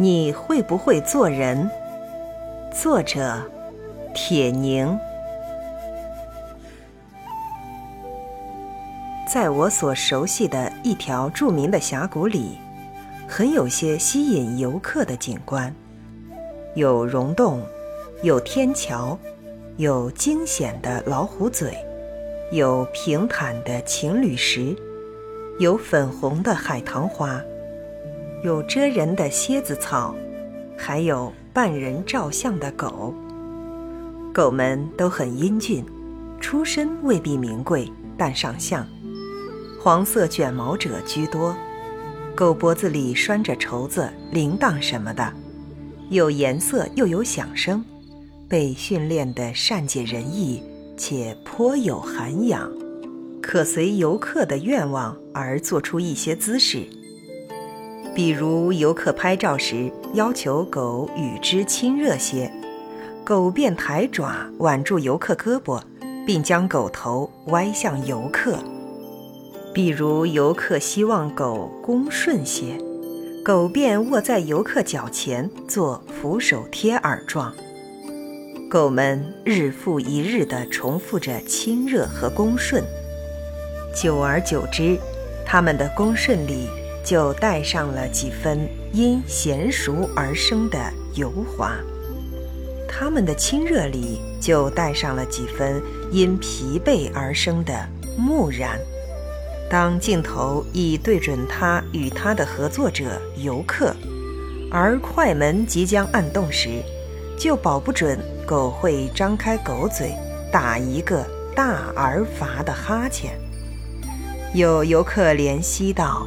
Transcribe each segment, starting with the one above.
你会不会做人？作者：铁凝。在我所熟悉的一条著名的峡谷里，很有些吸引游客的景观，有溶洞，有天桥，有惊险的老虎嘴，有平坦的情侣石，有粉红的海棠花。有遮人的蝎子草，还有扮人照相的狗。狗们都很英俊，出身未必名贵，但上相。黄色卷毛者居多，狗脖子里拴着绸子、铃铛什么的，有颜色又有响声，被训练得善解人意，且颇有涵养，可随游客的愿望而做出一些姿势。比如游客拍照时，要求狗与之亲热些，狗便抬爪挽住游客胳膊，并将狗头歪向游客；比如游客希望狗恭顺些，狗便卧在游客脚前做俯首贴耳状。狗们日复一日地重复着亲热和恭顺，久而久之，它们的恭顺里。就带上了几分因娴熟而生的油滑，他们的亲热里就带上了几分因疲惫而生的木然。当镜头已对准他与他的合作者游客，而快门即将按动时，就保不准狗会张开狗嘴，打一个大而乏的哈欠。有游客怜惜道。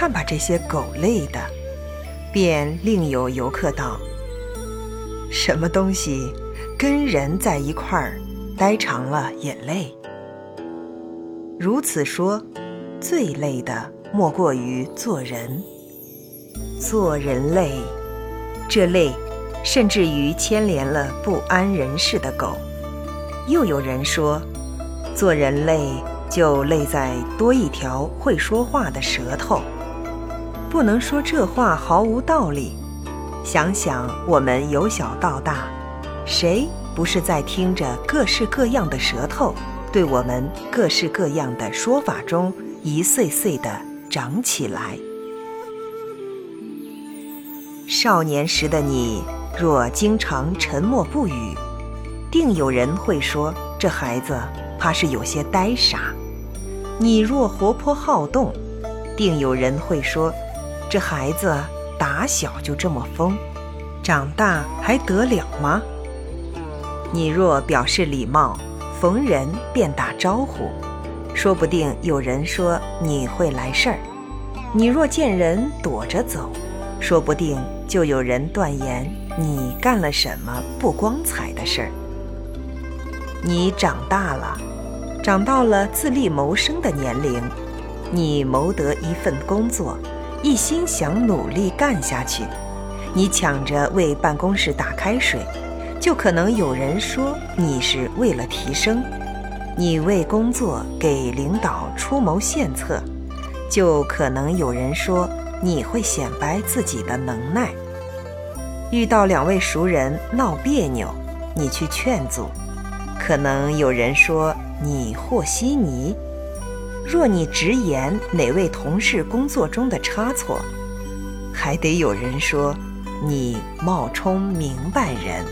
看把这些狗累的，便另有游客道：“什么东西跟人在一块儿待长了也累。”如此说，最累的莫过于做人。做人累，这累甚至于牵连了不安人事的狗。又有人说，做人累就累在多一条会说话的舌头。不能说这话毫无道理。想想我们由小到大，谁不是在听着各式各样的舌头对我们各式各样的说法中一岁岁的长起来？少年时的你若经常沉默不语，定有人会说这孩子怕是有些呆傻；你若活泼好动，定有人会说。这孩子打小就这么疯，长大还得了吗？你若表示礼貌，逢人便打招呼，说不定有人说你会来事儿；你若见人躲着走，说不定就有人断言你干了什么不光彩的事儿。你长大了，长到了自立谋生的年龄，你谋得一份工作。一心想努力干下去，你抢着为办公室打开水，就可能有人说你是为了提升；你为工作给领导出谋献策，就可能有人说你会显摆自己的能耐。遇到两位熟人闹别扭，你去劝阻，可能有人说你和稀泥。若你直言哪位同事工作中的差错，还得有人说你冒充明白人。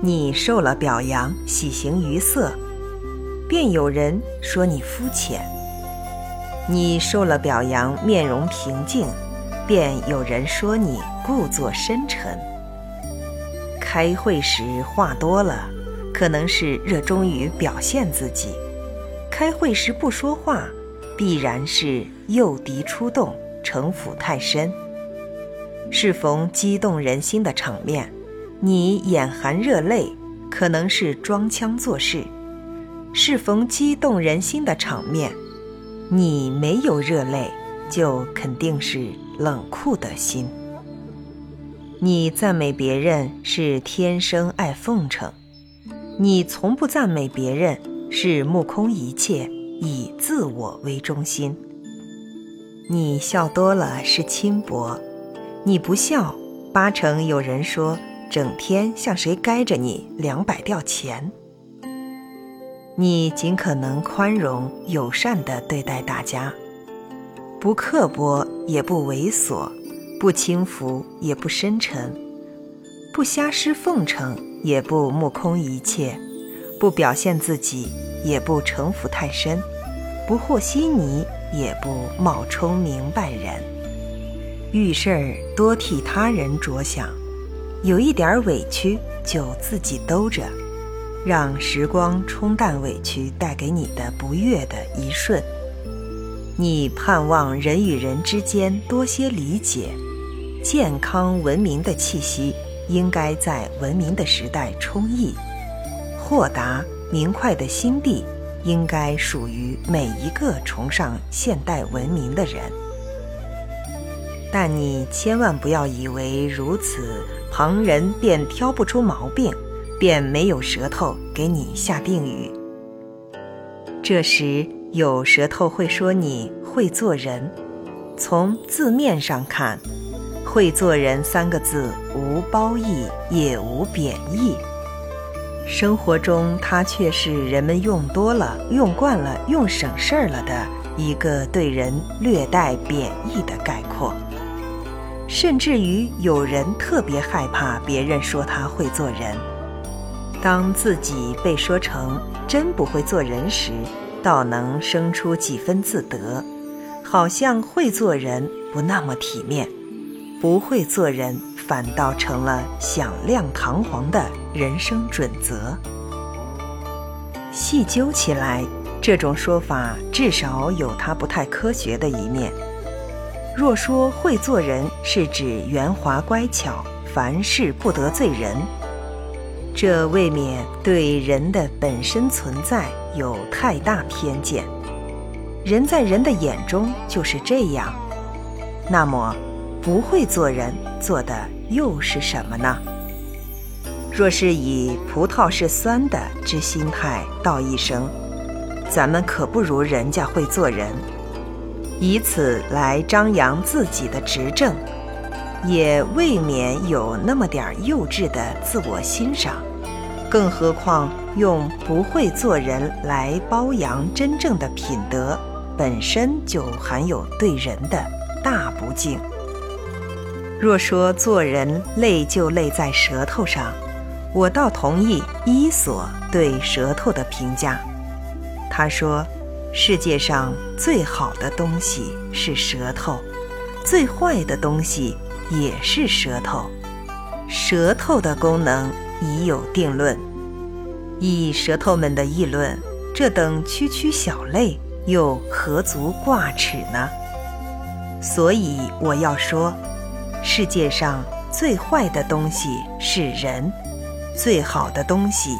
你受了表扬，喜形于色，便有人说你肤浅；你受了表扬，面容平静，便有人说你故作深沉。开会时话多了，可能是热衷于表现自己。开会时不说话，必然是诱敌出动，城府太深。适逢激动人心的场面，你眼含热泪，可能是装腔作势；适逢激动人心的场面，你没有热泪，就肯定是冷酷的心。你赞美别人是天生爱奉承，你从不赞美别人。是目空一切，以自我为中心。你笑多了是轻薄；你不笑，八成有人说整天向谁该着你两百吊钱。你尽可能宽容友善地对待大家，不刻薄也不猥琐，不轻浮也不深沉，不瞎施奉承也不目空一切，不表现自己也不城府太深，不和稀泥也不冒充明白人。遇事儿多替他人着想，有一点委屈就自己兜着。让时光冲淡委屈带给你的不悦的一瞬。你盼望人与人之间多些理解，健康文明的气息应该在文明的时代充溢，豁达明快的心地应该属于每一个崇尚现代文明的人。但你千万不要以为如此，旁人便挑不出毛病。便没有舌头给你下定语。这时有舌头会说你会做人。从字面上看，“会做人”三个字无褒义也无贬义。生活中，它却是人们用多了、用惯了、用省事儿了的一个对人略带贬义的概括。甚至于有人特别害怕别人说他会做人。当自己被说成真不会做人时，倒能生出几分自得，好像会做人不那么体面，不会做人反倒成了响亮堂皇的人生准则。细究起来，这种说法至少有它不太科学的一面。若说会做人是指圆滑乖巧，凡事不得罪人。这未免对人的本身存在有太大偏见。人在人的眼中就是这样，那么不会做人做的又是什么呢？若是以葡萄是酸的之心态道一声，咱们可不如人家会做人，以此来张扬自己的执政，也未免有那么点幼稚的自我欣赏。更何况用不会做人来褒扬真正的品德，本身就含有对人的大不敬。若说做人累就累在舌头上，我倒同意伊索对舌头的评价。他说：“世界上最好的东西是舌头，最坏的东西也是舌头。舌头的功能。”已有定论，以舌头们的议论，这等区区小类又何足挂齿呢？所以我要说，世界上最坏的东西是人，最好的东西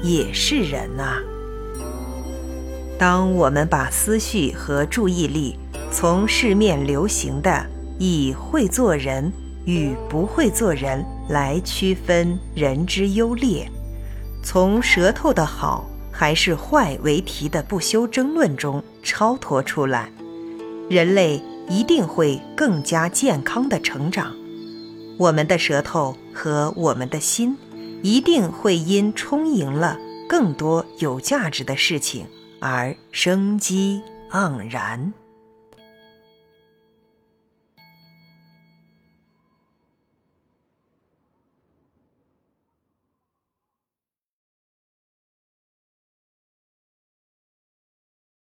也是人呐。当我们把思绪和注意力从市面流行的以会做人与不会做人。来区分人之优劣，从舌头的好还是坏为题的不休争论中超脱出来，人类一定会更加健康的成长。我们的舌头和我们的心，一定会因充盈了更多有价值的事情而生机盎然。